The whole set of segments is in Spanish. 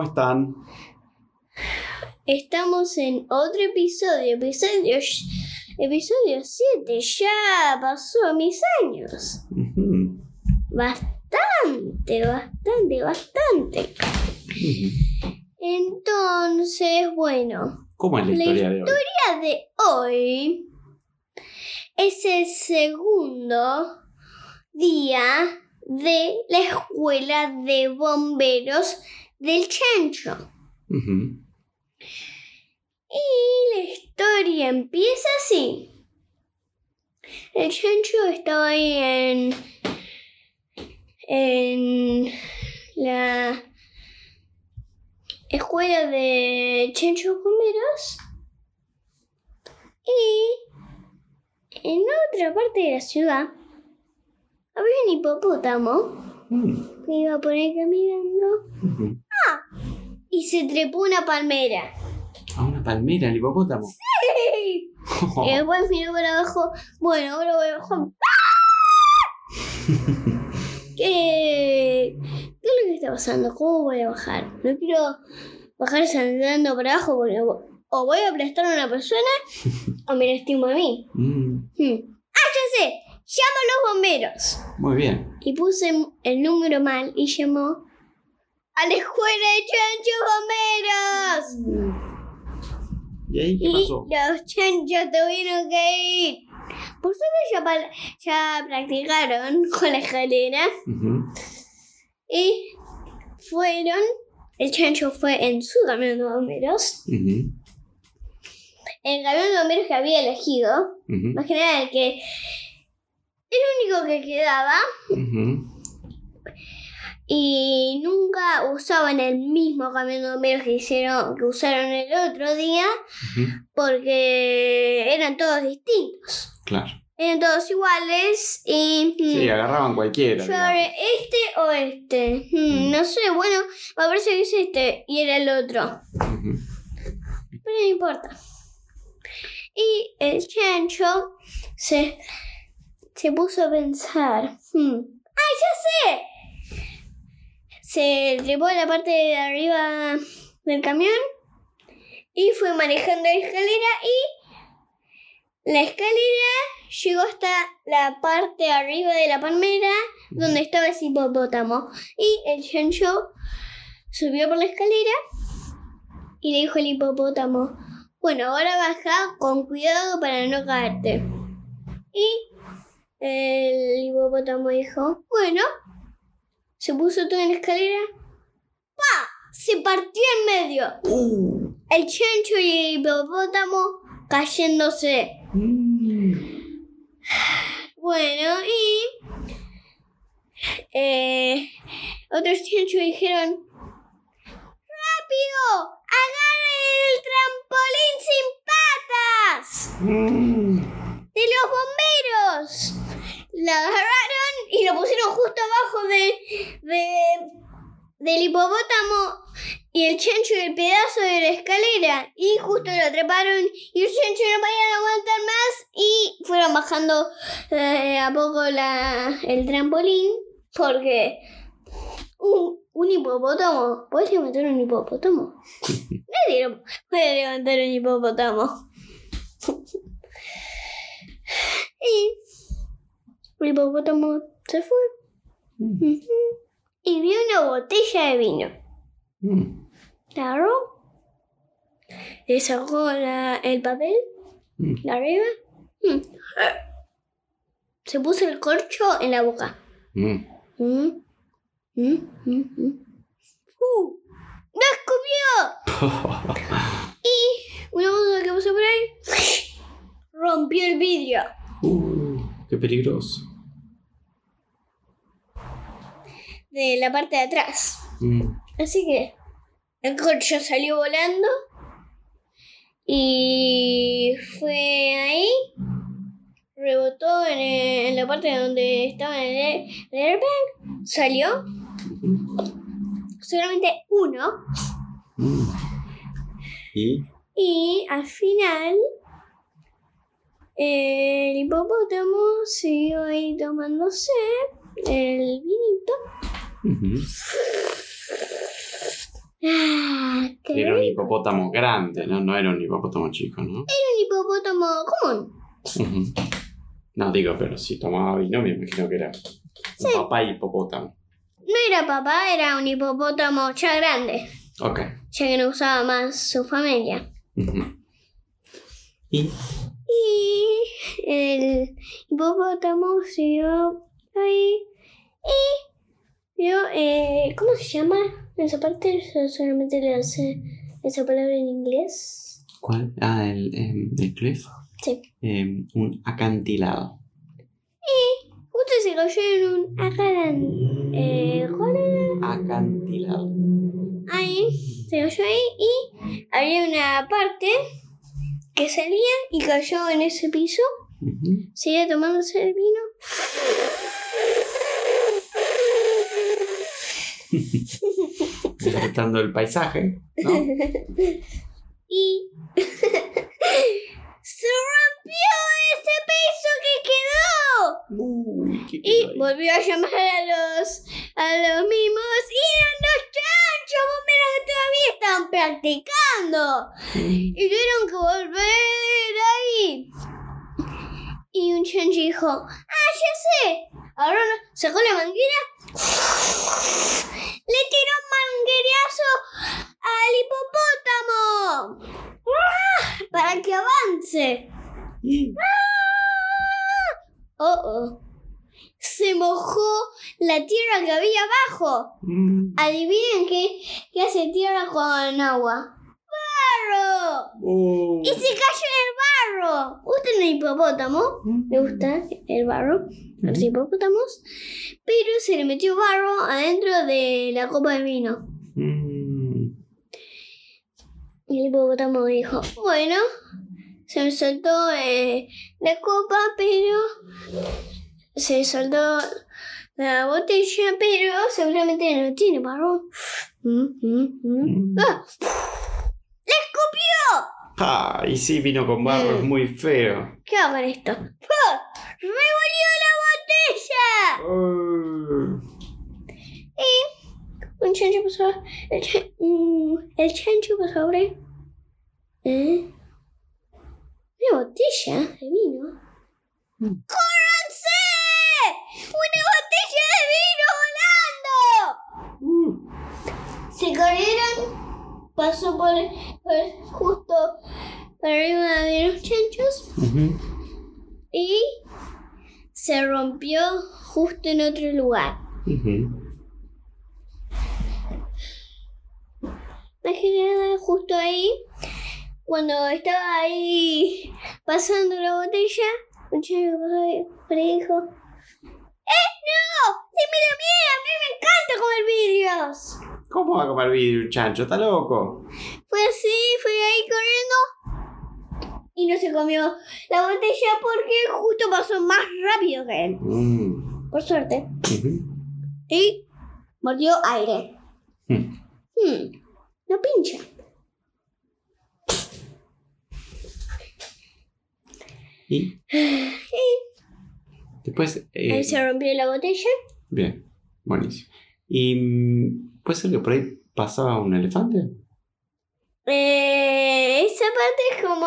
¿Cómo están? Estamos en otro episodio, episodio, episodio 7. Ya pasó mis años. Bastante, bastante, bastante. Entonces, bueno, ¿Cómo es la La historia de hoy? el día de hoy es el segundo día de la escuela de bomberos del Chancho. Y la historia empieza así. El chancho estaba ahí en. en. la. escuela de chanchos bomberos. Y. en otra parte de la ciudad. había un hipopótamo Mm. que iba por ahí caminando. Ujú. y se trepó una palmera. A una palmera, el hipopótamo. Y después miró para abajo. Bueno, ahora voy a bajar. ¿Qué, ¿Qué es lo que está pasando? ¿Cómo voy a bajar? No quiero bajar saltando para abajo porque o voy a aplastar a una persona o me lastimo a mí. Mm, Hmm. ¡Ah, ya sé! ¡Llamo a los bomberos! Muy bien. Y puse el número mal y llamó a la escuela de chanchos bomberos. ¿Y ahí qué Y pasó? los chanchos tuvieron que ir. Por suerte ya, practicaron con la escalera y fueron. El chancho fue en su camión de bomberos. Ujú. El camión de bomberos que había elegido. Ujú. Más que nada el que. El único que quedaba. Y nunca usaban el mismo camión de bomberos que hicieron, que usaron el otro día. Porque eran todos distintos. Claro. Eran todos iguales y... Sí, mm, agarraban cualquiera. yo agarré este o este. Mm. No sé, bueno, me parece que es este y era el otro. Pero no importa. Y el chancho se, se puso a pensar. hmm, ¡Ay, ya sé! Se trepó en la parte de arriba del camión y fue manejando la escalera y la escalera llegó hasta la parte de arriba de la palmera donde estaba ese hipopótamo. Y el chancho subió por la escalera y le dijo al hipopótamo, bueno, ahora baja con cuidado para no caerte. Y el hipopótamo dijo, bueno, se puso todo en la escalera. ¡Pa! Se partió en medio. Uh. El chancho y el hipopótamo cayéndose. Mm. Bueno, y eh, otros chanchos dijeron, ¡Rápido! ¡Agarren el trampolín sin patas! Mm. ¡De los bomberos! La agarraron y pusieron justo abajo de, de, del hipopótamo y el chancho y el pedazo de la escalera. Y justo lo treparon y el chancho no podían aguantar más y fueron bajando eh, a poco la, el trampolín porque un, un hipopótamo. ¿Puedes levantar un hipopótamo? Nadie lo puede levantar un hipopótamo. y el hipopótamo se fue. Ujú. Y vio una botella de vino. Mm. La agarró. Le sacó la- el papel Mm. de arriba. Mm. Se puso el corcho en la boca. Mm. Mm. Mm, mm, mm. ¡Uh! ¡Lo escupió! Y una cosa que pasó por ahí rompió el vidrio. Uh, qué peligroso. La parte de atrás. Mm. Así que el corcho salió volando y fue ahí, rebotó en, el- en la parte donde estaba el, el airbag, salió. Solamente uno Mm. Y y al final el hipopótamo siguió ahí tomándose el vinito. Ujú. Ah, qué era un hipopótamo grande, ¿no? No era un hipopótamo chico, ¿no? un hipopótamo común. No digo, pero si tomaba vino, me imagino que era un papá hipopótamo. No era papá, era un hipopótamo ya grande, Ok. ya que no usaba más su familia. Y Y el hipopótamo siguió ahí y vio, eh, ¿cómo se llama esa parte? Yo solamente le hace esa palabra en inglés. ¿cuál? Ah, el, em, el cliff. Sí. Em, un acantilado. Justo se cayó en un acaran... Eh. Acantilado. Ahí, se cayó ahí y había una parte que salía y cayó en ese piso. Ujú. Seguía tomándose el vino. Disfrutando el paisaje, ¿no? y se rompió ese piso que quedó. Uy, ¿qué Y quedó volvió a llamar a los a los mimos y eran los chanchos, vos mirá que todavía estaban practicando. Y tuvieron que volver ahí. Y un chancho dijo, ah, ya sé. Ahora sacó la manguera. Le tiró un manguerazo al hipopótamo. Para que avance. Oh, oh. Se mojó la tierra que había abajo. Adivinen qué, qué hace tierra con agua. ¡Barro! Oh. Y se cayó en el barro. ¿Gusta el hipopótamo? ¿Le gusta el barro? Los hipopótamos. Pero se le metió barro adentro de la copa de vino. Mm. Y el hipopótamo dijo, bueno, se me soltó eh, la copa, pero se soltó la botella, pero seguramente no tiene barro. Mm, mm, mm. Mm. ¡Ah! Ah, y sí, vino con barro, es muy feo. ¿Qué hago con esto? ¡Ah! ¡Revolvió la botella! Oh. Un chancho pasó. El, cha- mm, el chancho pasó ahí. ¿Eh? Una botella de vino. Mm. ¡Córranse! ¡Una botella de vino volando! Uh. Se corrieron. Pasó por, por justo por arriba de los chanchos. Y se rompió justo en otro lugar. Ujú. Más que nada, justo ahí, cuando estaba ahí pasando la botella, un chico pasó por ahí dijo: ¡Eh, no! ¡Dímelo a mí! ¡A mí me encanta comer vidrios! ¿Cómo va a comer vidrio chancho? ¿Está loco? Fue así, fue ahí corriendo y no se comió la botella porque justo pasó más rápido que él. Mm. Por suerte. Y mordió aire. Mm. Hmm, no pincha. Y después... eh, se rompió la botella. Bien, buenísimo. ¿Y mm, puede ser que por ahí pasaba un elefante? Eh, esa parte es como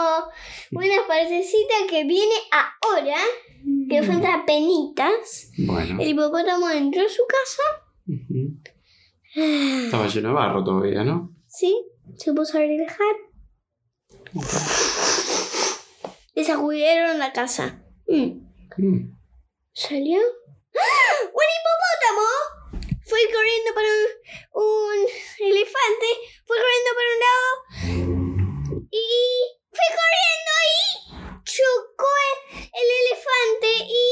una partecita que viene ahora, que falta penitas. Bueno. El hipopótamo entró a su casa. Ujú. Estaba lleno de barro todavía, ¿no? Sí, se puso a relajar. Le sacudieron la casa. Mm. Mm. ¿Salió? ¡Ah! ¡Un hipopótamo! Fue corriendo para un, un elefante. Fue corriendo para un lado. Y fue corriendo y chocó el, el elefante. Y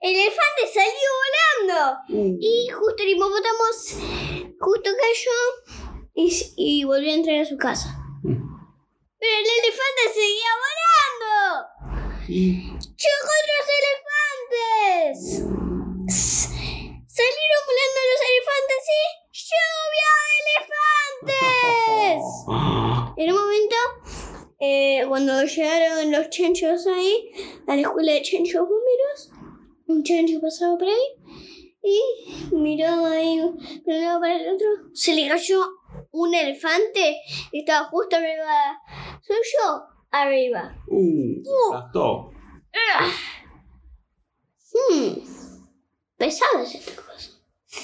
el elefante salió volando. Uh. Y justo el hipopótamo justo cayó y, y volvió a entrar a su casa. Mm. Pero el elefante seguía volando. Y ¡Chocó otros elefantes! Salieron volando los elefantes y ¡Lluvia de elefantes! Ah, En un momento, eh, cuando llegaron los chanchos ahí, a la escuela de chanchos bomberos, un chancho pasaba por ahí y miró ahí de un lado para el otro. Se le cayó un elefante y estaba justo arriba suyo, arriba. uh, se aplastó. Hmm. Pesadas estas cosas.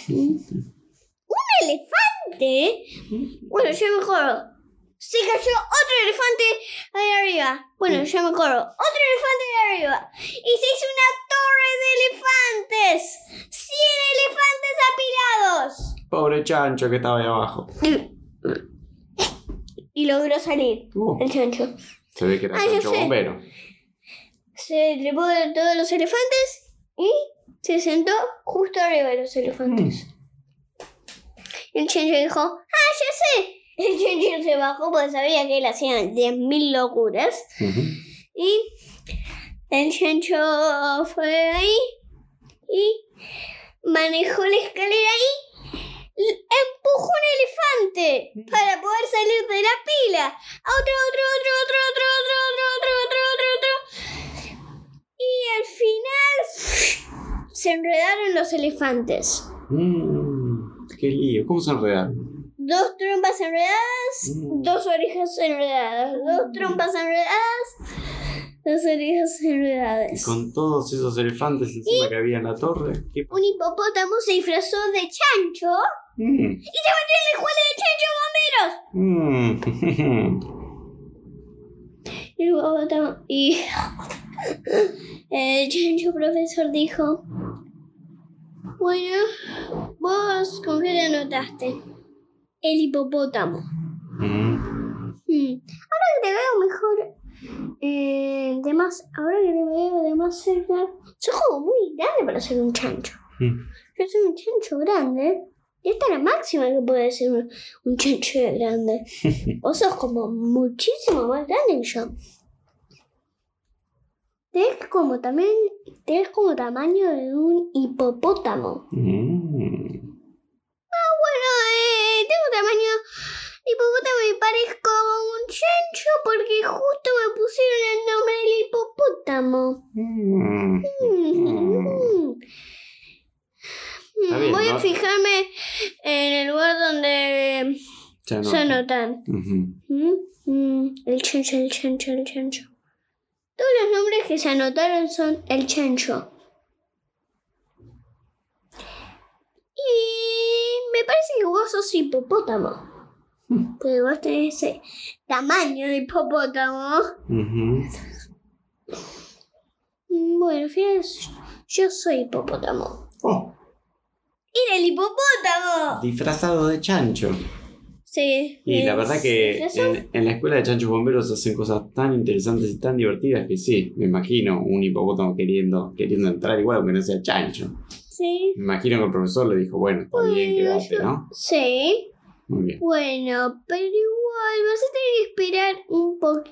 ¿Un elefante? Bueno, ya me acuerdo. Se cayó otro elefante ahí arriba. Bueno, ya me acuerdo. Otro elefante ahí arriba. Y se hizo una torre de elefantes. ¡Cien elefantes apilados! Pobre chancho que estaba ahí abajo. Y logró salir Uh, el chancho. se ve que era Ah, ya chancho sé. bombero. Se trepó de todos los elefantes y se sentó justo arriba de los elefantes. El chancho dijo, ah, ya sé. El chancho se bajó porque sabía que él hacía 10.000 locuras. Ujú. Y el chancho fue ahí y manejó la escalera y empujó un elefante para poder salir de la pila. Otro, otro, otro, otro, otro, otro, otro, otro, otro, otro. Y al final se enredaron los elefantes. Mm, qué lío. ¿Cómo se enredaron? Dos trompas enredadas, Mm. dos orejas enredadas, dos trompas enredadas, dos orejas Y enredadas. con todos esos elefantes encima que había en la torre. ¿Qué pa- Un hipopótamo se disfrazó de chancho Mm, y se metió en la escuela de chancho bomberos. mm. Y el hipopótamo y el chancho profesor dijo, bueno, vos con qué te anotaste? El hipopótamo. Mm. Hmm, Ahora que te veo mejor, eh, de más, ahora que te veo de más cerca, sos como muy grande para ser un chancho. Mm. Yo soy un chancho grande. Y esta es la máxima que puede ser un, un chancho de grande. Vos sos como muchísimo más grande que yo. Tenés como también, tenés como tamaño de un hipopótamo. Mm. Bueno, eh, tengo tamaño de hipopótamo y parezco un chancho porque justo me pusieron el nombre del hipopótamo. Mm. Mm. Bien, Voy a ¿no? fijarme en el lugar donde Se se anota. anotan. Ujú. Mm, mm, El chancho, el chancho, el chancho. Todos los nombres que se anotaron son el chancho. Y me parece que vos sos hipopótamo. Porque vos tenés ese tamaño de hipopótamo. Ujú. Mm, Bueno, fíjate, yo soy hipopótamo. Oh, ¡Era el hipopótamo! disfrazado de chancho. Sí. Y la verdad que en, en la escuela de chanchos bomberos hacen cosas tan interesantes y tan divertidas que sí, me imagino un hipopótamo queriendo, queriendo entrar igual aunque no sea chancho. Sí. Me imagino que el profesor le dijo, bueno, está bien, Bueno, quédate, ¿no? Sí. Muy bien. Bueno, pero igual vas a tener que esperar un poco.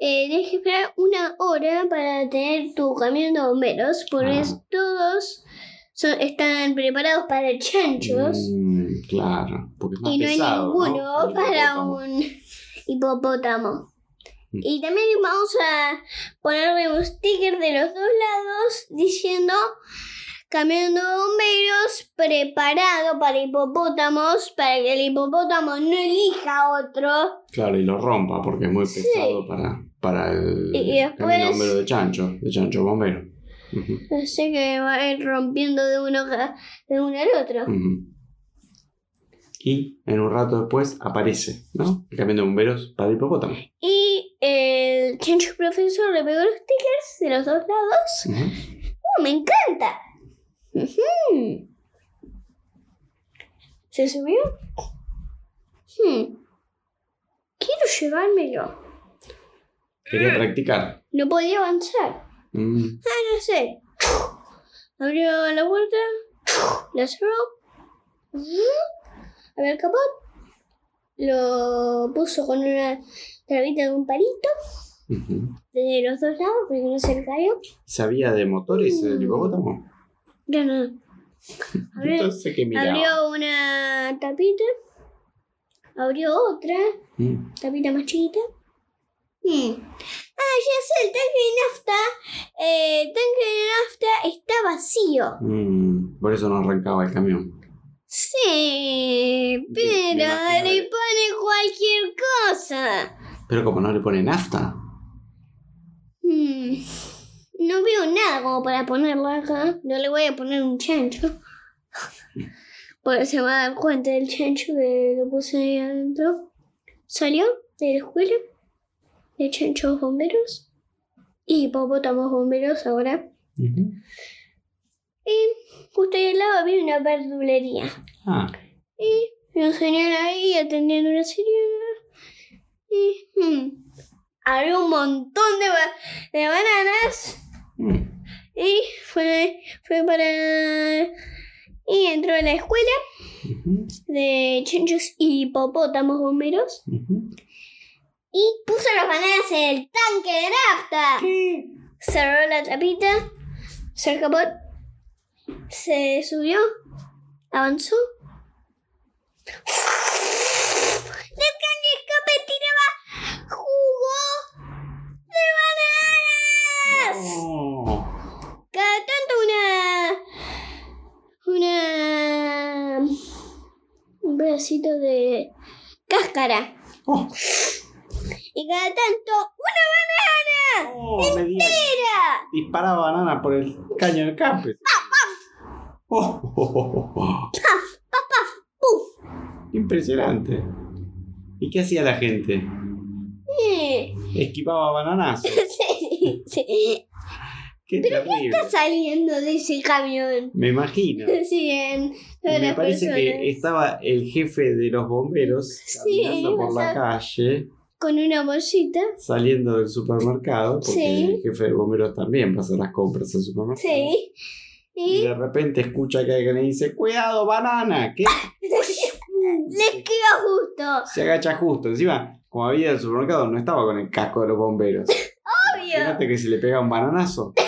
Eh, tienes que esperar una hora para tener tu camión de bomberos, porque Ah. todos son, están preparados para chanchos Mm, claro, porque es más y no hay pesado, ninguno El para un hipopótamo. Mm. Y también vamos a ponerle un sticker de los dos lados diciendo camión de bomberos preparado para hipopótamos para que el hipopótamo no elija otro. Claro, y lo rompa porque es muy pesado para, para el Y- y después- bombero de chancho, de chancho bombero. Ujú, Así que va a ir rompiendo de uno, de uno al otro. ujú. Y en un rato después aparece, ¿no? El camión de bomberos para hipopótamo. Y el chancho profesor le pegó los stickers de los dos lados. ¡Oh, me encanta! ¿Se subió? Hmm. Quiero llevármelo. Quería practicar. No podía avanzar. Mm, Ah, no sé. Abrió la puerta. La cerró. El capot. Lo puso con una trabita de un palito. ujú. De los dos lados, porque no se le cayó. ¿Sabía de motores el Mm. hipopótamo? Ya no. Abrió, Entonces, ¿qué miraba? abrió una tapita. Abrió otra. Mm, Tapita más chiquita. Hmm. Ah, ya sé, el tanque de nafta. eh, el tanque de nafta está vacío. mm, por eso no arrancaba el camión. Sí, pero le pone cualquier cosa. Pero como no le pone nafta. Hmm. No veo nada como para ponerlo acá. No le voy a poner un chancho. Porque se va a dar cuenta del chancho que lo puse ahí adentro. Salió de la escuela de chanchos bomberos y hipopótamos bomberos ahora. Ujú. Y justo ahí al lado había una verdulería. Ah, Y un señor ahí atendiendo una sirena. Y hmm, había un montón de, ba- de bananas. mm, Y fue, fue para... Y entró a la escuela de chanchos y hipopótamos bomberos. Y puso las bananas en el tanque de nafta. Cerró la tapita. Se el capot. Se subió. Avanzó. De escape tiraba jugo de bananas. Cada tanto una. Una. Un pedacito de cáscara. oh, Y cada tanto una banana. oh, me ¡Mira! disparaba banana por el caño de escape. Oh, oh, oh, oh. ¡Puf! Impresionante. ¿Y qué hacía la gente? Eh, Esquivaba bananas. sí, sí. Qué terrible. Está saliendo de ese camión. Me imagino. Sí, en todas Me las parece personas. que estaba el jefe de los bomberos Sí, caminando por la calle, Con una bolsita. saliendo del supermercado, porque Sí. el jefe de bomberos también va a hacer las compras al supermercado. Sí. Y Y de repente escucha que alguien le dice, cuidado, banana, ¿qué? le esquiva justo. Se agacha justo. Encima, como había el supermercado, no estaba con el casco de los bomberos. Obvio. Fíjate que si le pega un bananazo.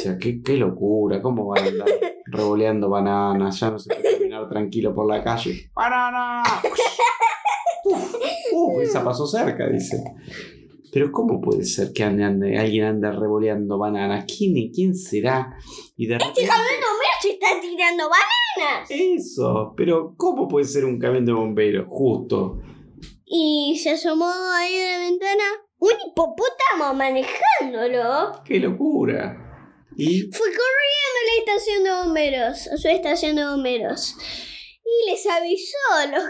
O sea, qué, qué locura, ¿cómo van a andar revoleando bananas? Ya no se puede caminar tranquilo por la calle. ¡Banana! Uf, uf, esa pasó cerca, dice. Pero ¿cómo puede ser que ande, ande- alguien ande revoleando bananas? ¿Quién, ¿Quién será? Y de repente... Este camión de bomberos se está tirando bananas. Eso, pero ¿cómo puede ser un camión de bomberos? Justo. Y se asomó ahí a la ventana un hipopótamo manejándolo. ¡Qué locura! Y Fue corriendo a la estación de bomberos, a su estación de bomberos. Y les avisó a los,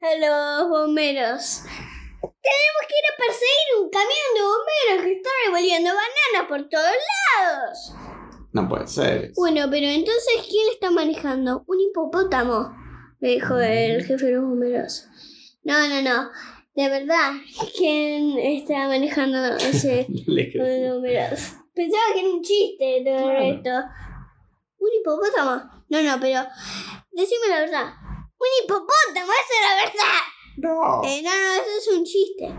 a los bomberos. Tenemos que ir a perseguir un camión de bomberos que está revolviendo bananas por todos lados. no puede ser. Bueno, pero entonces, ¿quién está manejando? Un hipopótamo, le dijo el jefe de los bomberos. No, no, no. De verdad, ¿quién está manejando ese bomberos? Pensaba que era un chiste todo Claro. esto. ¿Un hipopótamo? No, no, pero decime la verdad. ¡Un hipopótamo! ¡Esa es la verdad! No. Eh, no, no, eso es un chiste.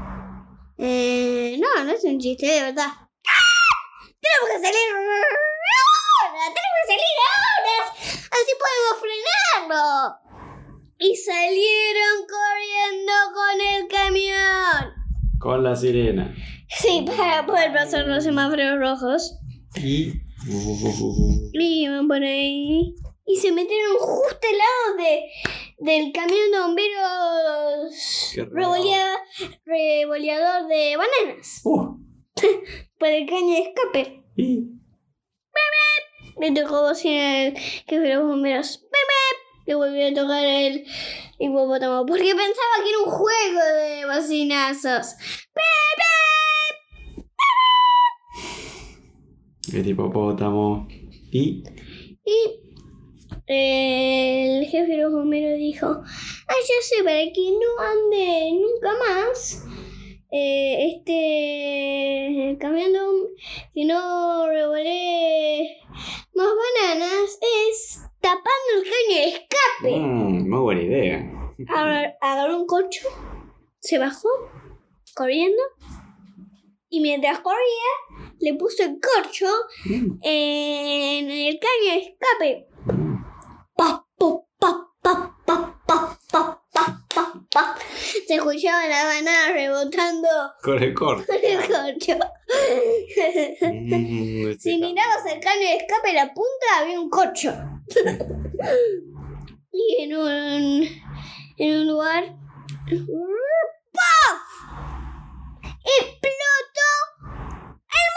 Eh, no, no es un chiste, de verdad. ¡Ah! Tenemos que salir ahora! ¡Tenemos que salir ahora! ¡Así podemos frenarlo! Y salieron corriendo con el camión. Con la sirena. Sí, para poder pasar los semáforos rojos. Y. Y iban por ahí. Y se metieron justo al lado de, del camión de bomberos revoleador de bananas. Uh, Por el caño de escape. y. Le tocó bocina el jefe de los bomberos. Le volvió a tocar el hipopótamo. Porque pensaba que era un juego de bocinazos. ¡Pip, El hipopótamo. Y. Y el bomberos dijo: Ah, ya sé, para que no ande nunca más. eh, este bom- que no revolee más bananas es tapando el caño de escape. Mm, muy buena idea. Agar- agarró un corcho, se bajó corriendo y mientras corría le puso el corcho Mm. en el caño de escape. Se escuchaba la banana rebotando Con el corte. con el corcho. Mm, este Si mirabas el caño de escape, la punta había un corcho. y en un, en un lugar. ¡Paf! ¡Explotó el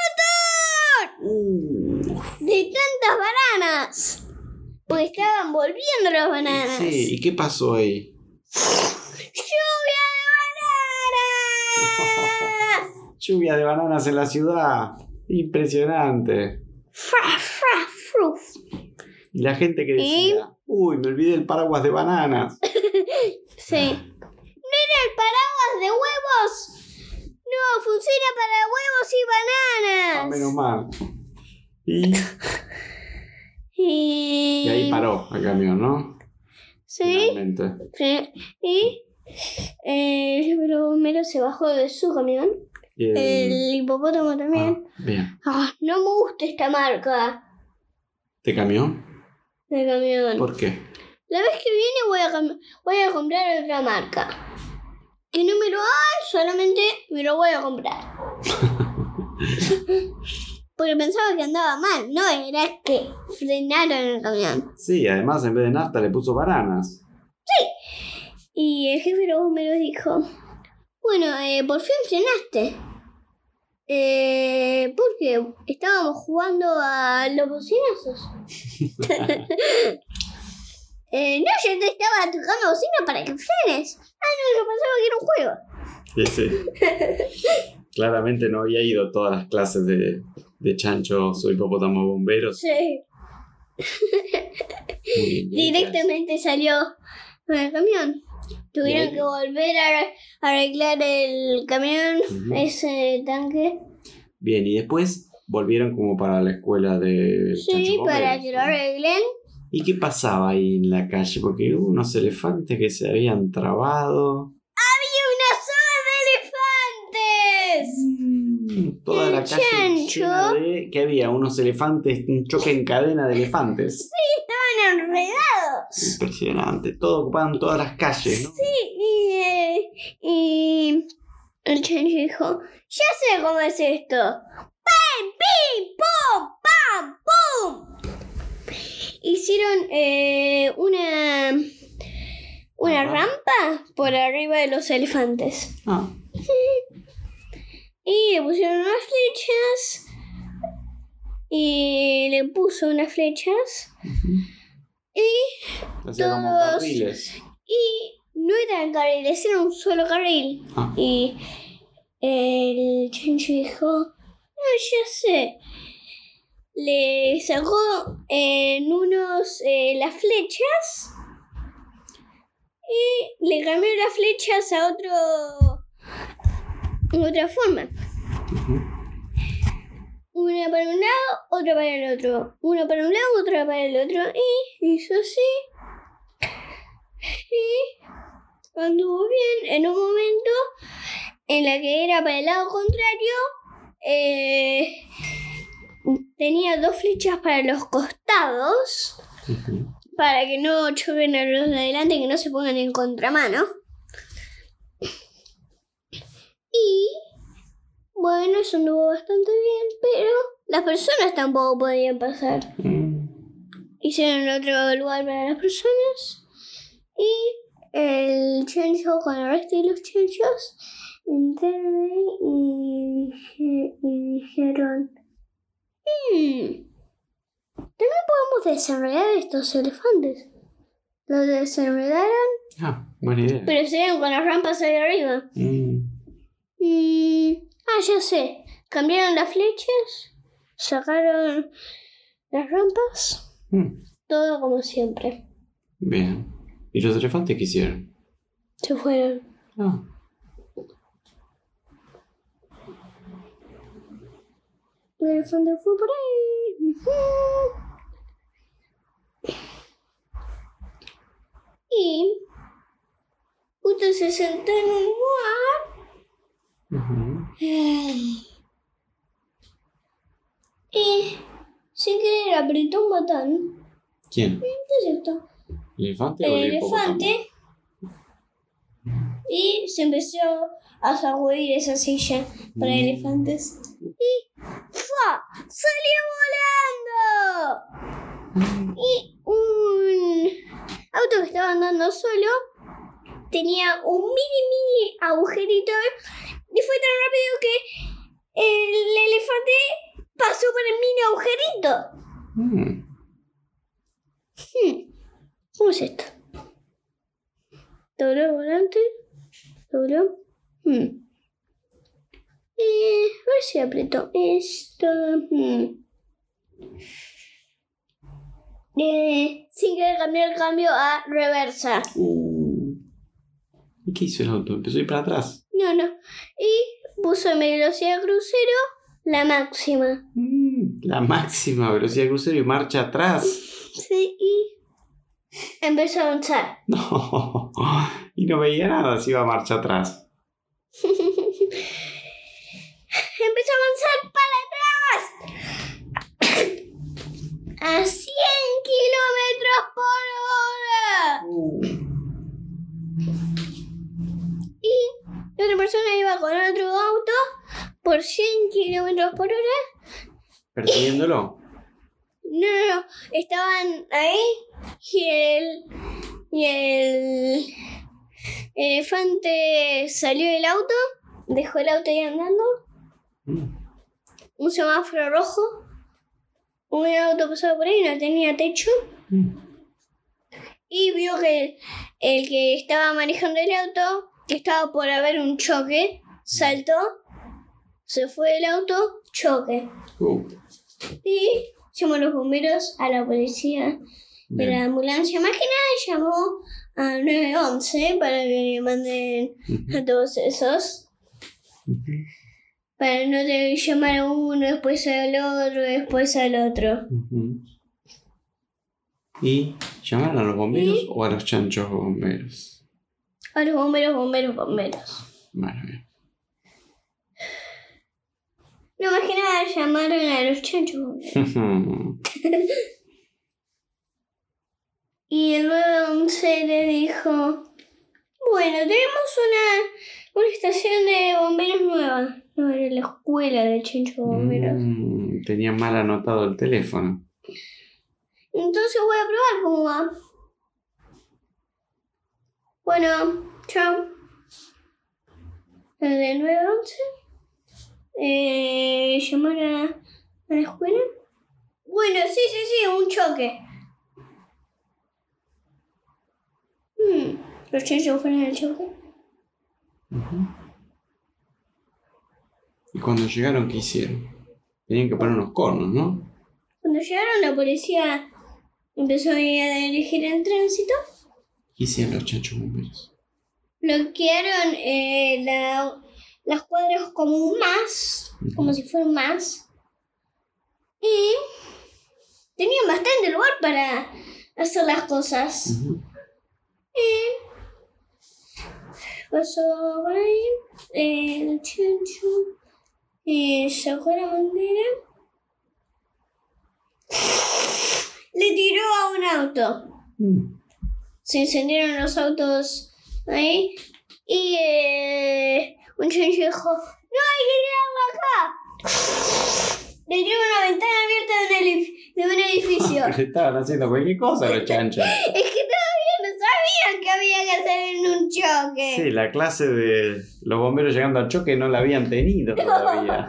motor! De tantas bananas. Porque estaban volviendo las bananas. sí, ¿y qué pasó ahí? ¡Lluvia de bananas! Lluvia de bananas en la ciudad. Impresionante. ¡Fra, fra, fruf! Y la gente que decía, uy, me olvidé el paraguas de bananas. Sí. ¿No era el paraguas de huevos? No, funciona para huevos y Ah, bananas. menos mal. Y, Y... y ahí paró el camión, ¿no? Sí. Finalmente. sí. Y eh, el de los bomberos se bajó de su camión. Y el- El hipopótamo también. Ah, bien. Ah, no me gusta esta marca ¿Te camión? de camión. ¿Por qué? La vez que viene voy a, cam- voy a comprar otra marca. Que no me lo hay, solamente me lo voy a comprar. Porque pensaba que andaba mal, no era que frenaron el camión. Sí, además en vez de nafta le puso bananas. Y el jefe de los bomberos dijo, bueno, eh, por fin frenaste. Eh, porque estábamos jugando a los bocinazos. eh, no, yo te estaba tocando bocina para que frenes. Ah, no, yo pensaba que era un juego. Sí, sí. Claramente no había ido a todas las clases de, de chanchos o hipopótamos bomberos. Sí. Bien, Directamente salió con el camión. Tuvieron Bien. que volver a arreglar el camión, ese tanque. Bien, y después volvieron como para la escuela de Sí, para bomberos, que lo arreglen. ¿Y qué pasaba ahí en la calle? Porque hubo unos elefantes que se habían trabado. ¡Había una zona de elefantes! Toda la calle chancho. llena de... que había? Unos elefantes, un choque en cadena de elefantes. Estaban enredados. Impresionante. Todo ocupaban todas las calles, ¿no? Sí, y, eh, y el chancho dijo, ya sé cómo es esto. ¡Pam, pim, pum, pam, pum! Hicieron eh, una, una rampa por arriba de los elefantes. Ah, Y le pusieron unas flechas. Y le puso unas flechas. Y, hacía como Todos. carriles. y no eran carriles, era un solo carril. Ah, Y el chancho dijo, no, ya sé. Le sacó en unos eh, las flechas y le cambió las flechas a otro otra forma. Una para un lado, otra para el otro. Una para un lado, otra para el otro. Y hizo así. Y anduvo bien. En un momento en la que era para el lado contrario, eh, tenía dos flechas para los costados, para que no choquen a los de adelante, que no se pongan en contramano. Y bueno, eso anduvo bastante bien, pero las personas tampoco podían pasar. Mm. Hicieron otro lugar para las personas y el chancho con el resto de los chanchos entraron ahí y, dije- y dijeron "Hmm, también podemos desenredar estos elefantes. Los desenredaron, Ah, buena idea. pero siguen con las rampas ahí arriba. Mm. Y, ah, ya sé. Cambiaron las flechas, sacaron las rampas, Mm. todo como siempre. Bien. ¿Y los elefantes qué hicieron? Se fueron. Ah. El elefante fue por ahí. Y justo se sentó en un lugar Ujú. y sin querer apretó un botón. ¿Quién? ¿Qué es esto? ¿El elefante o El elefante. Y se empezó a sacudir esa silla para Mm. elefantes. Y ¡fua! ¡Salió volando! Y un auto que estaba andando solo tenía un mini mini agujerito y fue tan rápido que el elefante pasó por el mini agujerito. Mm. Hmm. ¿Cómo es esto? Dobló volante. Dobló. Hmm. Eh, a ver si apretó esto. Hmm. Eh, sin querer cambiar el cambio a reversa. Uh. ¿Y qué hizo el auto? Empezó a ir para atrás. No, no. Y puso en velocidad crucero la máxima. Mm. La máxima velocidad crucero y marcha atrás. Sí, y empezó a avanzar. No. Y no veía nada si iba a marcha atrás. Empezó a avanzar para atrás. A 100 kilómetros por hora. Uh. Y la otra persona iba con otro auto por 100 kilómetros por hora. Persiguiéndolo. No, no, no. Estaban ahí y el. Y el. elefante salió del auto, dejó el auto ahí andando. Mm. Un semáforo rojo. Un auto pasaba por ahí, no tenía techo. Mm. Y vio que el, el que estaba manejando el auto, que estaba por haber un choque, saltó, se fue del auto, choque. Uh. Y llamó a los bomberos, a la policía, de Bien. la ambulancia. Más que nada llamó a 911 para que le manden a todos esos. Para no tener que llamar a uno, después al otro, después al otro. ¿Y llamaron a los bomberos o a los chanchos bomberos? A los bomberos, bomberos, bomberos. Bueno, bien. No, más que nada llamaron a los chanchos bomberos. Y el 911 le dijo, bueno, tenemos una, una estación de bomberos nueva. No, era la escuela de chancho bomberos. Mm, tenía mal anotado el teléfono. Entonces voy a probar cómo va. Bueno, chao. El del 911. Eh, llamar a, a la escuela. Bueno, sí, sí, sí, un choque. Hmm, Los chanchos fueron al choque. Ujú. ¿Y cuando llegaron qué hicieron? Tenían que poner unos cornos, ¿no? Cuando llegaron, la policía empezó a dirigir el tránsito. ¿Qué hicieron los chanchos bomberos? bloquearon eh, la- las cuadras como un más, Ujú. como si fuera un más. Y tenían bastante lugar para hacer las cosas. Ujú. Pasó por ahí el chancho y sacó la bandera le tiró a un auto. Mm. Se encendieron los autos ahí. Y eh, un chancho dijo, no hay que tirarlo acá. Le tiró una ventana abierta de un, de un edificio. Le estaban haciendo cualquier cosa los chanchos. es que todavía no sabían que había que hacer en un choque. Sí, la clase de los bomberos llegando al choque no la habían tenido todavía.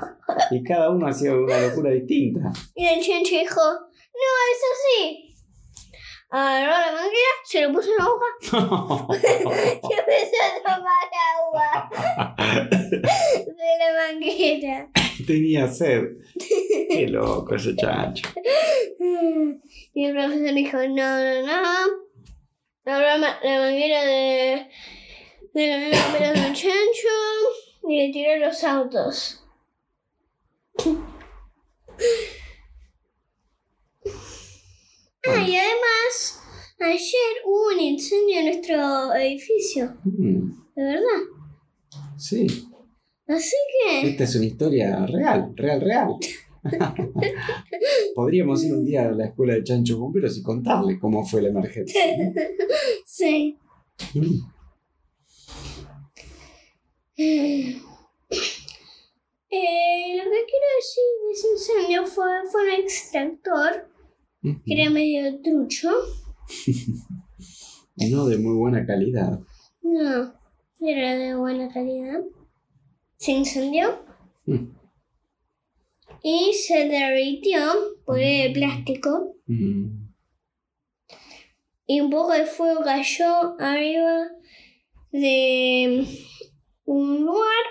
Y cada uno hacía una locura distinta. Y el chancho dijo, no, es así. Agarró la manguera, se lo puso en la boca y empezó a tomar agua de la manguera. Tenía sed. Qué loco ese chancho. Y el profesor dijo, no, no, no. Agarró la manguera de, de la manguera de un chancho y le tiró los autos. Ah, y además, ayer hubo un incendio en nuestro edificio, Mm, de verdad. Sí, Así que, esta es una historia real, real, real. Podríamos ir un día a la escuela de chanchos bomberos y contarle cómo fue la emergencia. ¿no? sí. Mm. Eh, lo que quiero decir de ese incendio fue, fue un extractor que era medio trucho. No de muy buena calidad. No, era de buena calidad. Se incendió Mm. y se derritió por el plástico Mm. y un poco de fuego cayó arriba de un lugar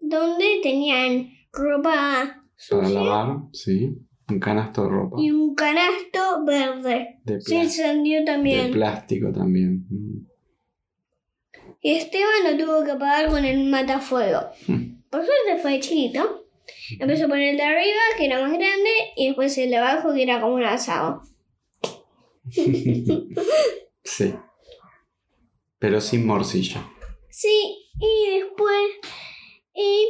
donde tenían ropa Para sucia lavar, sí. Un canasto de ropa. y un canasto verde. De, Se pla- incendió de también. plástico también. Y Esteban lo tuvo que apagar con el matafuego. Mm. Por suerte fue chiquito. Empezó por el de arriba, que era más grande, y después el de abajo, que era como un asado. Sí. Pero sin morcilla. Sí, y después. Y.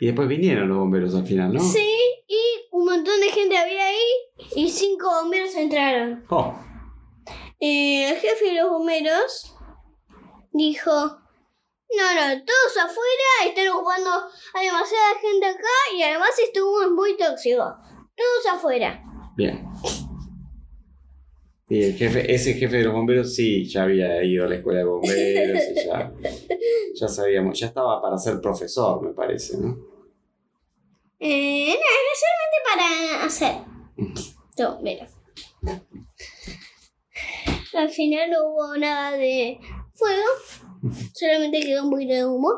Y después vinieron los bomberos al final, ¿no? Sí, y un montón de gente había ahí, y cinco bomberos entraron. Oh, Eh, el jefe de los bomberos dijo: No, no, todos afuera están ocupando a demasiada gente acá, y además este humo es muy tóxico. Todos afuera. bien. Y el jefe, ese jefe de los bomberos sí, ya había ido a la escuela de bomberos y ya, ya sabíamos, ya estaba para ser profesor, me parece, ¿no? Eh, no, es solamente para hacer. No, mira. Al final no hubo nada de fuego, solamente quedó un poquito de humo.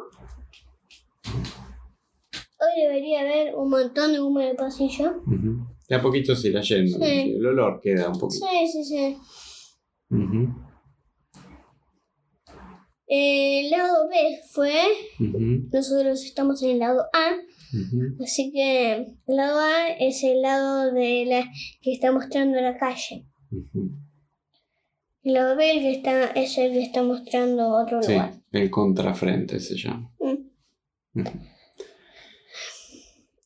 Hoy debería haber un montón de humo en el pasillo. Ujú. De a poquito se irá yendo. Sí. El olor queda un poquito. Sí, sí, sí. Ujú, El lado B fue, nosotros estamos en el lado A, así que el lado A es el lado de la que está mostrando la calle. Ujú. El lado B el que está, es el que está mostrando otro Sí, lugar. el contrafrente se llama. Ujú.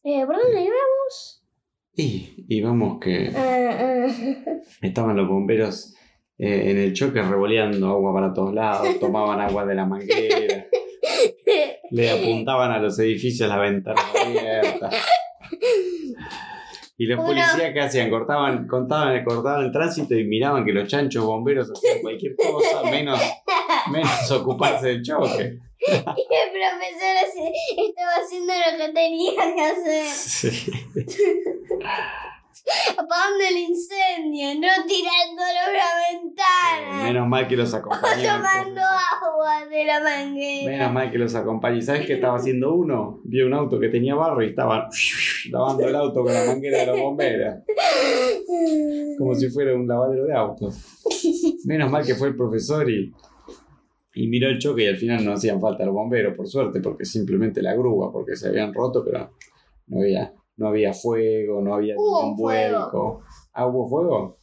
Eh, ¿Por dónde íbamos? Y, y vamos que Ah, ah. estaban los bomberos eh, en el choque revoleando agua para todos lados, tomaban agua de la manguera, le apuntaban a los edificios las ventanas abiertas. Y los policías que hacían, cortaban, contaban, cortaban el tránsito y miraban que los chanchos bomberos hacían cualquier cosa menos, menos ocuparse del choque. Y el profesor estaba haciendo lo que tenía que hacer. Sí. Apagando el incendio, no tirándolo a una ventana. Menos mal que los O acompañaba. el tomando agua de la manguera. Menos mal que los acompañé. ¿Sabes qué estaba haciendo uno? Vio un auto que tenía barro y estaba lavando el auto con la manguera de los bomberos. Como si fuera un lavadero de autos. Menos mal que fue el profesor y, y miró el choque y al final no hacían falta los bomberos, por suerte, porque simplemente la grúa, porque se habían roto, pero no había, no había fuego, no había Hubo ningún fuego. vuelco. ¿Ah, hubo fuego?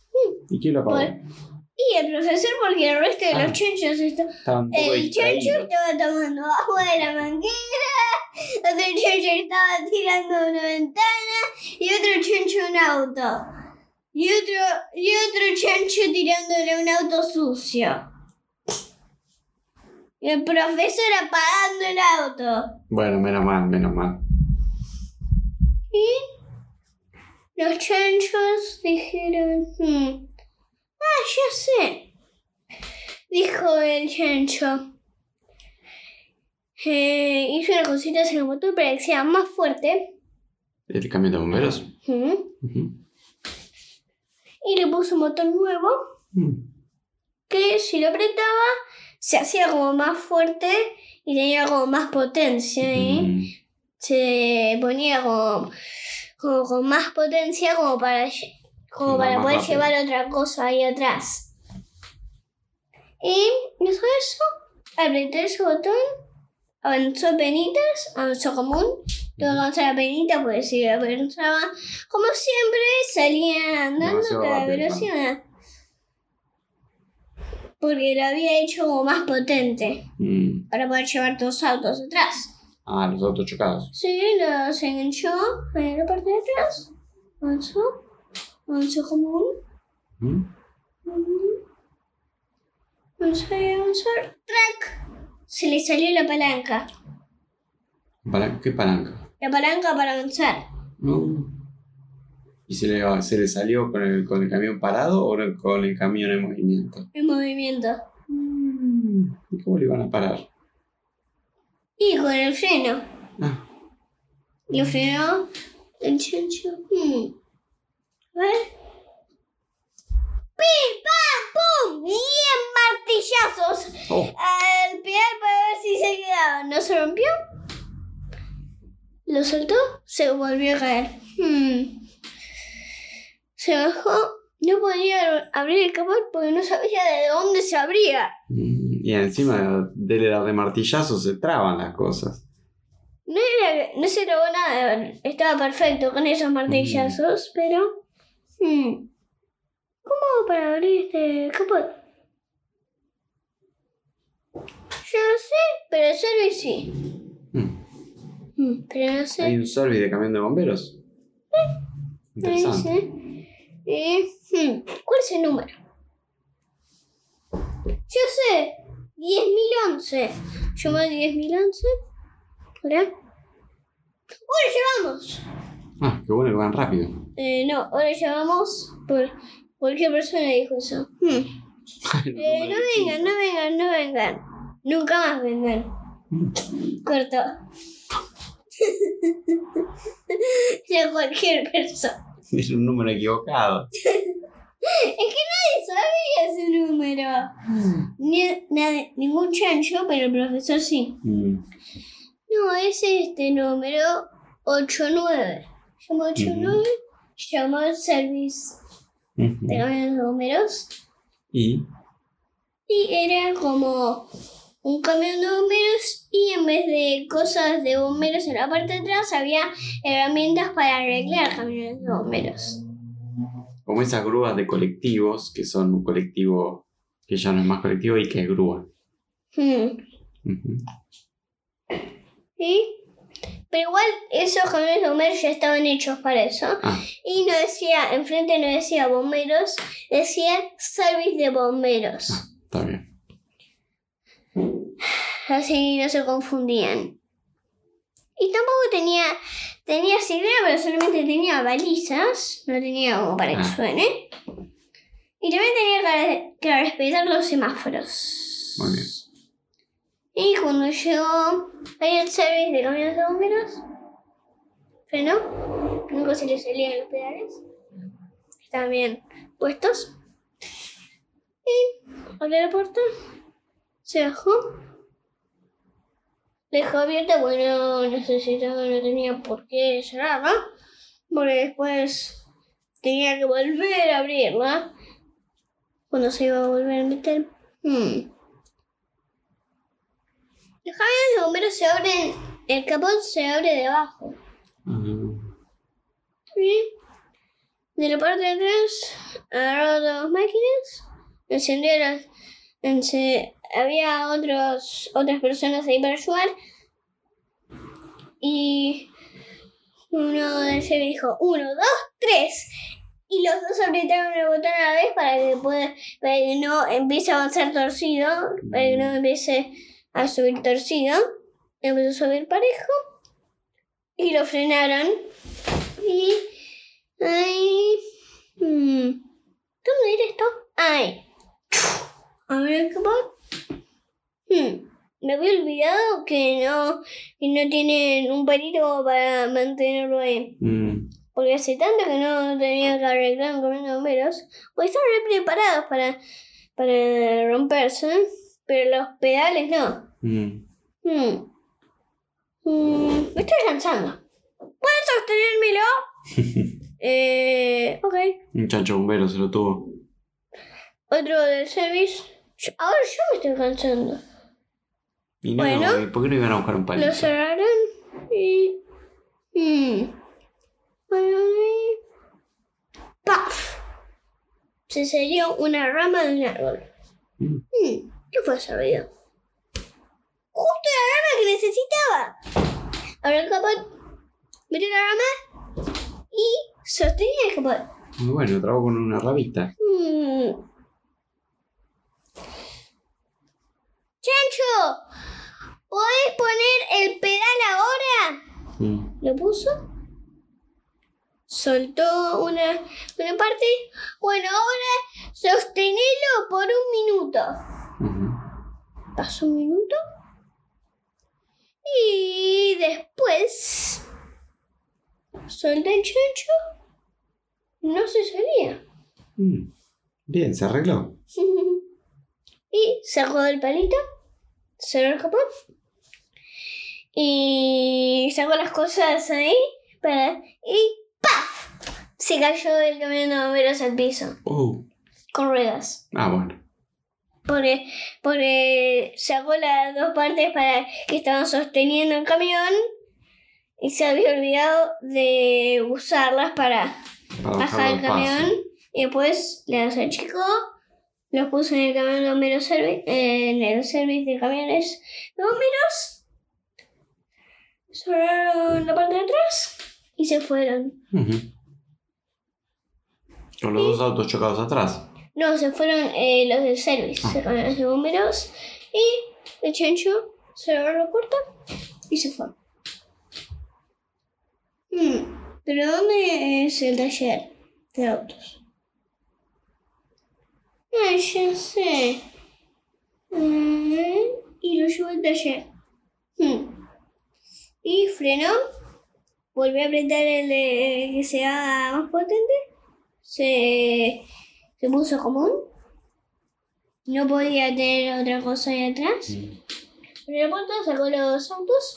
¿Y quién lo apagó? Pues, Y el profesor, porque el resto de Ah. los chanchos está- Estaban El chancho estaba tomando agua de la manguera, otro chancho estaba tirando una ventana y otro chancho un auto. y otro, y otro chancho tirándole un auto sucio. Y el profesor apagando el auto. Bueno, menos mal, menos mal. Y los chanchos dijeron, "Hmm, ah, ya sé, dijo el chancho. Eh, hizo unas cositas en el motor para que sea más fuerte. ¿El camión de bomberos? Y le puso un motor nuevo Mm. que si lo apretaba se hacía como más fuerte y tenía como más potencia Mm. Se ponía como, como con más potencia como para, como para poder rápido. llevar otra cosa ahí atrás. Y hizo eso, apretó ese botón, avanzó penitas, avanzó común, tuvo que avanzar a penita porque si avanzaba como siempre salía andando a rápido, velocidad. Porque lo había hecho como más potente Mm. para poder llevar dos autos atrás. Ah, los autos chocados. Sí, lo se enganchó en la parte de atrás. Avanzó. Avanzó común. Mm. Avanzó y avanzó. ¡Track! Se le salió la palanca. Palan- ¿Qué palanca? La palanca para avanzar. No. ¿Y se le, se le salió con el, con el camión parado o con el camión en movimiento? En movimiento. ¿Y cómo le iban a parar? Y con el freno. Ah, Lo frenó el chancho. Hmm. A ver. ¡Pim, pam, pum! ¡Bien martillazos! oh, al pegar para ver si se quedaba. ¿No se rompió? Lo soltó, se volvió a caer. Hmm. Se bajó, no podía abrir el capot porque no sabía de dónde se abría. mm, y encima de la de martillazo se traban las cosas. No, era, no se trabó nada, estaba perfecto con esos martillazos, pero... hmm. ¿Cómo hago para abrir este capot? Yo no sé, pero el service sí. Mm. Hmm, Pero no sé. ¿Hay un service de camión de bomberos? Interesante. Dice, eh, hmm, ¿Cuál es el número? Yo sé, 10.011. Llamo a 10.011. Hola. Ahora llevamos. Ah, qué bueno que van rápido. Eh, no, ahora llevamos por cualquier persona dijo eso. Hmm. Eh, no vengan, no vengan, no vengan. Nunca más vengan. Corto. De cualquier persona. Es un número equivocado. Es que nadie sabía ese número. Ni, nadie- ningún chancho, pero el profesor sí. Mm. No, es este número 89. Llamó 89, llamó al service Ujú. de camiones de bomberos Y y era como un camión de bomberos y en vez de cosas de bomberos en la parte de atrás había herramientas para arreglar camiones de bomberos. Como esas grúas de colectivos, que son un colectivo que ya no es más colectivo y que es grúa. Hmm. ¿Sí? Pero igual esos camiones de bomberos ya estaban hechos para eso. Ah, Y no decía, enfrente no decía bomberos, decía service de bomberos. está bien. Así no se confundían. Y tampoco tenía, tenía sirena, pero solamente tenía balizas, no tenía como para que Ah. suene. Y también tenía que, que respetar los semáforos. Muy bien. Y cuando llegó ahí el service de camiones de bomberos, frenó, nunca se le salían los pedales, estaban bien puestos. Y abrió la puerta, se bajó, dejó abierta porque no necesitaba, no tenía por qué cerrarla, porque después tenía que volver a abrirla cuando se iba a volver a meter. Hmm. Los camiones de bomberos se abren, el capot se abre de abajo. Y de la parte de atrás agarró dos máquinas, encendió las. ence- había otros, otras personas ahí para ayudar. Y uno del se dijo: uno, dos, tres. Y los dos apretaron el botón a la vez para que pueda, para que no empiece a avanzar torcido, para que no empiece a subir torcido. Empezó a subir parejo. Y lo frenaron. Y. Ay. hmm, ¿Dónde era esto? Ay. A ver qué pasa. Hmm, Me había olvidado que no, que no tienen un palito para mantenerlo ahí. Mm, Porque hace tanto que no tenía que arreglar un camión de bomberos. Pues están re preparados para, para romperse. Pero los pedales no. mm. Hmm, Me estoy cansando. ¿Puedes sostenérmelo? eh, ok. Un chancho bombero se lo tuvo. Otro del service. Yo- ahora yo me estoy cansando. Y no, Bueno. ¿y ¿por qué no iban a buscar un palito? Lo cerraron y. Hmm. Bueno, y. ¡Paf! Se salió una rama de un árbol. Mm. ¿Qué fue ese ruido? ¡Justo la rama que necesitaba! Ahora el capot metió la rama y sostenía el capot. Muy bueno, trabajo con una rabita. Hmm. ¡Chancho! ¿Podés poner el pedal ahora? Mm. Lo puso. Soltó una, una parte. Bueno, ahora sostenelo por un minuto. Pasó un minuto. Y después. Solté el chancho. No se salía. Mm. Bien, se arregló. y sacó el palito. Cerró el capot. Y sacó las cosas ahí. Para, y ¡paf! Se cayó del camión de bomberos al piso. Oh. Con ruedas. Ah, bueno. Porque, porque sacó las dos partes para que estaban sosteniendo el camión. Y se había olvidado de usarlas para Para bajar el paso. camión. Y después las achicó. Los puso en el camión de bomberos servi- en el service de camiones de bomberos. Cerraron la parte de atrás y se fueron. Con los dos autos chocados atrás. No, se fueron eh, los del service, Ah. camiones de bomberos. Y el chancho cerró la puerta y se fue. Hmm, ¿Pero dónde es el taller de autos? Ah, ya sé. Mm, y lo llevó al taller. Hmm. Y frenó. Volvió a apretar el de que se haga más potente. Se, se puso común. No podía tener otra cosa ahí atrás. Mm. Abrió la puerta, sacó los autos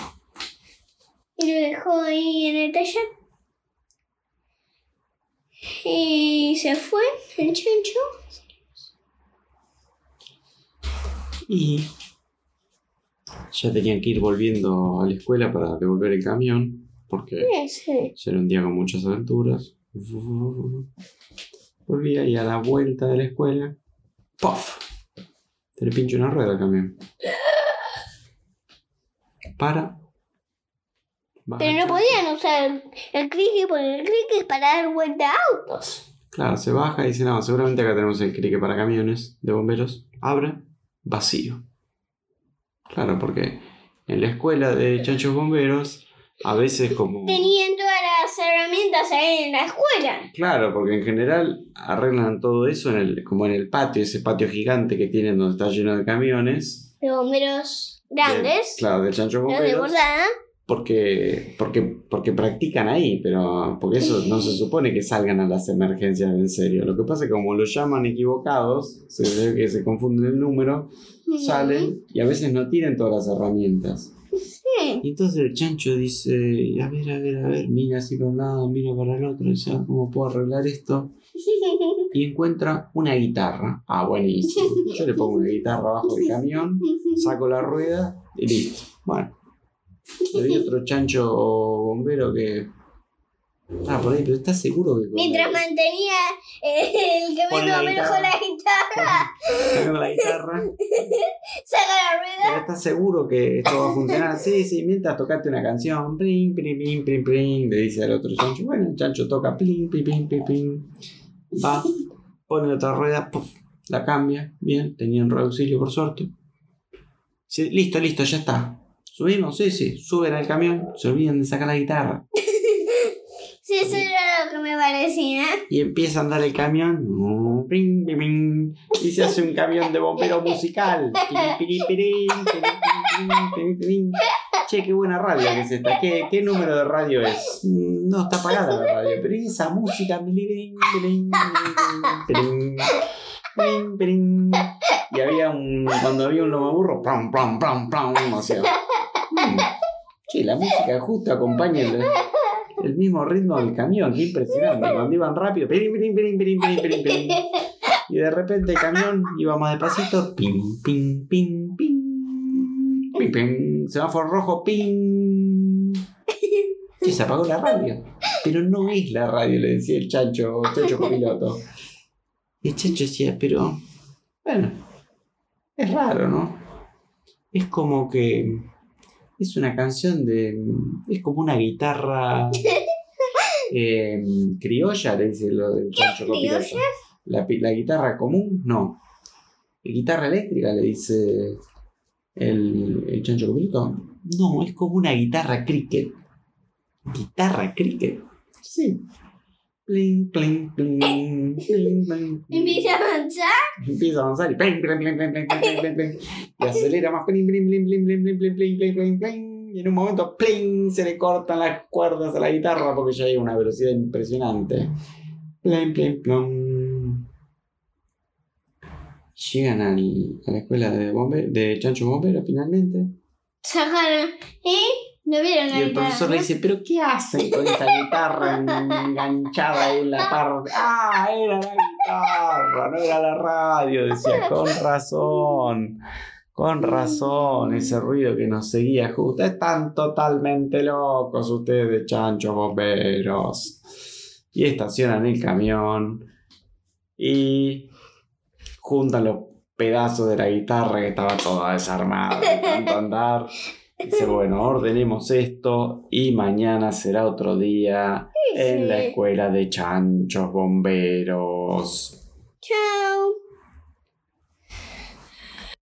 y lo dejó ahí en el taller. Y se fue el chancho. Y ya tenían que ir volviendo a la escuela para devolver el camión, porque ya era un día con muchas aventuras. Volvía y a la vuelta de la escuela, ¡puff! Se le pincha una rueda al camión. Para. Pero no podían usar el cricket porque el cricket es para dar vuelta a autos. Claro, se baja y dice, no, seguramente acá tenemos el crique para camiones de bomberos. Abre, vacío. Claro, porque en la escuela de chanchos bomberos, a veces como... Tenían todas las herramientas ahí en la escuela. Claro, porque en general arreglan todo eso en el, como en el patio, ese patio gigante que tienen donde está lleno de camiones. De bomberos de- grandes. claro, de chanchos los de bomberos. bordada. Porque, porque, porque practican ahí, pero porque eso no se supone que salgan a las emergencias en serio. Lo que pasa es que como lo llaman equivocados, se que se confunden el número, salen y a veces no tienen todas las herramientas. Y entonces el chancho dice, a ver, a ver, a ver, mira así para un lado, mira para el otro, "Ah, ¿cómo puedo arreglar esto? Y encuentra una guitarra. Ah, buenísimo. Yo le pongo una guitarra abajo del camión, saco la rueda y listo. Bueno. Había otro chancho bombero que. Ah, por ahí, pero ¿estás seguro que con Mientras mantenía eh, el camión de la con la guitarra, sacando la guitarra? saca la rueda. ¿Pero estás seguro que esto va a funcionar? Sí, sí, mientras tocaste una canción. Plim, plim, plim, plim, plim, le dice al otro chancho. Bueno, el chancho toca plim, plim, plim, plim, plim. va, pone otra rueda, puff, la cambia, bien, tenía un rueda auxilio por suerte. Listo, listo, ya está. Subimos, sí, sí, suben al camión, se olvidan de sacar la guitarra. Sí, eso era lo que me parecía. Y empieza a andar el camión. ping, Y se hace un camión de bombero musical. Che, qué buena radio que es esta. ¿Qué, qué número de radio es? Mm, No, está apagada la radio. Pero ¿y esa música. Pirin, pirin. Y había un. Cuando había un lomaburro. Pram, pram, pram, pram. O sea. mm. Che, la música justo acompaña el, el mismo ritmo del camión, qué impresionante. Cuando iban rápido, pirin, pirin, pirin, pirin, pirin, pirin, pirin. y de repente el camión iba más despacito, pim, pim, pim, pim, pim, pim, semáforo rojo, pim. Y se apagó la radio. Pero no es la radio, le decía el chancho, chancho copiloto. Chancho decía, pero, bueno, es raro, ¿no? Es como que es una canción de. Es como una guitarra eh, criolla, le dice lo del chancho copiloto. La, la guitarra común, no. La guitarra eléctrica, le dice el, el chancho copiloto. No, es como una guitarra cricket. ¿Guitarra cricket? Sí. Pling, pling, pling, pling, pling, Empieza a avanzar. Empieza a avanzar y pling, pling, pling, pling, pling, pling, pling, y acelera más pling, pling, pling, pling, pling, pling, pling, pling, pling, y en un momento pling, se le cortan las cuerdas a la guitarra porque ya hay una velocidad impresionante. Pling, pling, plom. Llegan al- a la escuela de, bombe, de Chancho Bombero finalmente. Sacaron. ¿Y? ¿No vieron la Y el guitarra? profesor le dice, ¿pero qué hacen con esa guitarra enganchada ahí en la parte? Ah, era la guitarra, no era la radio, decía, con razón, con razón, ese ruido que nos seguía justo. Están totalmente locos ustedes, chanchos bomberos. Y estacionan el camión y juntan los pedazos de la guitarra que estaba toda desarmada de tanto andar. Dice, bueno, ordenemos esto y mañana será otro día en la escuela de chanchos bomberos. Chao.